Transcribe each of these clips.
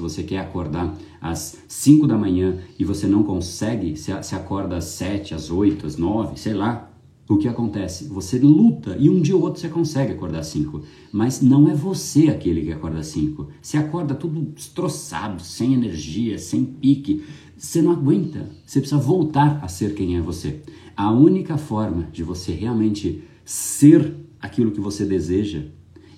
se você quer acordar às 5 da manhã e você não consegue, se, acorda às 7, às 8, às 9, sei lá, o que acontece? Você luta e um dia ou outro você consegue acordar às 5, mas não é você aquele que acorda às 5. Você acorda tudo destroçado, sem energia, sem pique. Você não aguenta. Você precisa voltar a ser quem é você. A única forma de você realmente ser aquilo que você deseja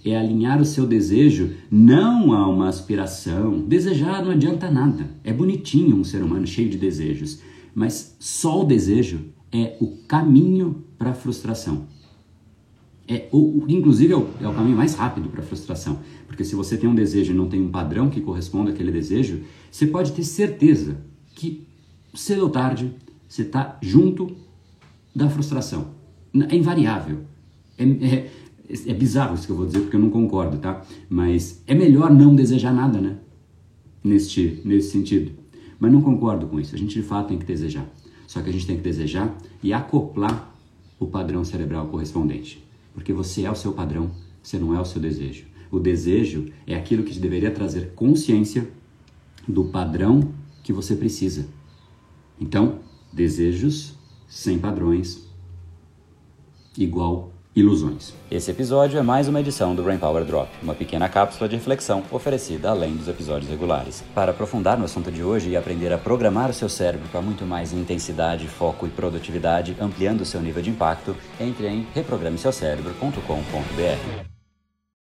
é alinhar o seu desejo não a uma aspiração. Desejar não adianta nada. É bonitinho um ser humano cheio de desejos, mas só o desejo é o caminho para a frustração. É, o, inclusive é o, é o caminho mais rápido para a frustração, porque se você tem um desejo e não tem um padrão que corresponda àquele desejo, você pode ter certeza que cedo ou tarde você está junto da frustração. É invariável. É, é, é bizarro isso que eu vou dizer porque eu não concordo, tá? Mas é melhor não desejar nada, né? Neste, nesse sentido. Mas não concordo com isso. A gente de fato tem que desejar. Só que a gente tem que desejar e acoplar o padrão cerebral correspondente. Porque você é o seu padrão, você não é o seu desejo. O desejo é aquilo que te deveria trazer consciência do padrão que você precisa. Então, desejos sem padrões igual ilusões. Esse episódio é mais uma edição do Brain Power Drop, uma pequena cápsula de reflexão oferecida além dos episódios regulares. Para aprofundar no assunto de hoje e aprender a programar o seu cérebro para muito mais intensidade, foco e produtividade, ampliando o seu nível de impacto, entre em reprogrameseucerebro.com.br.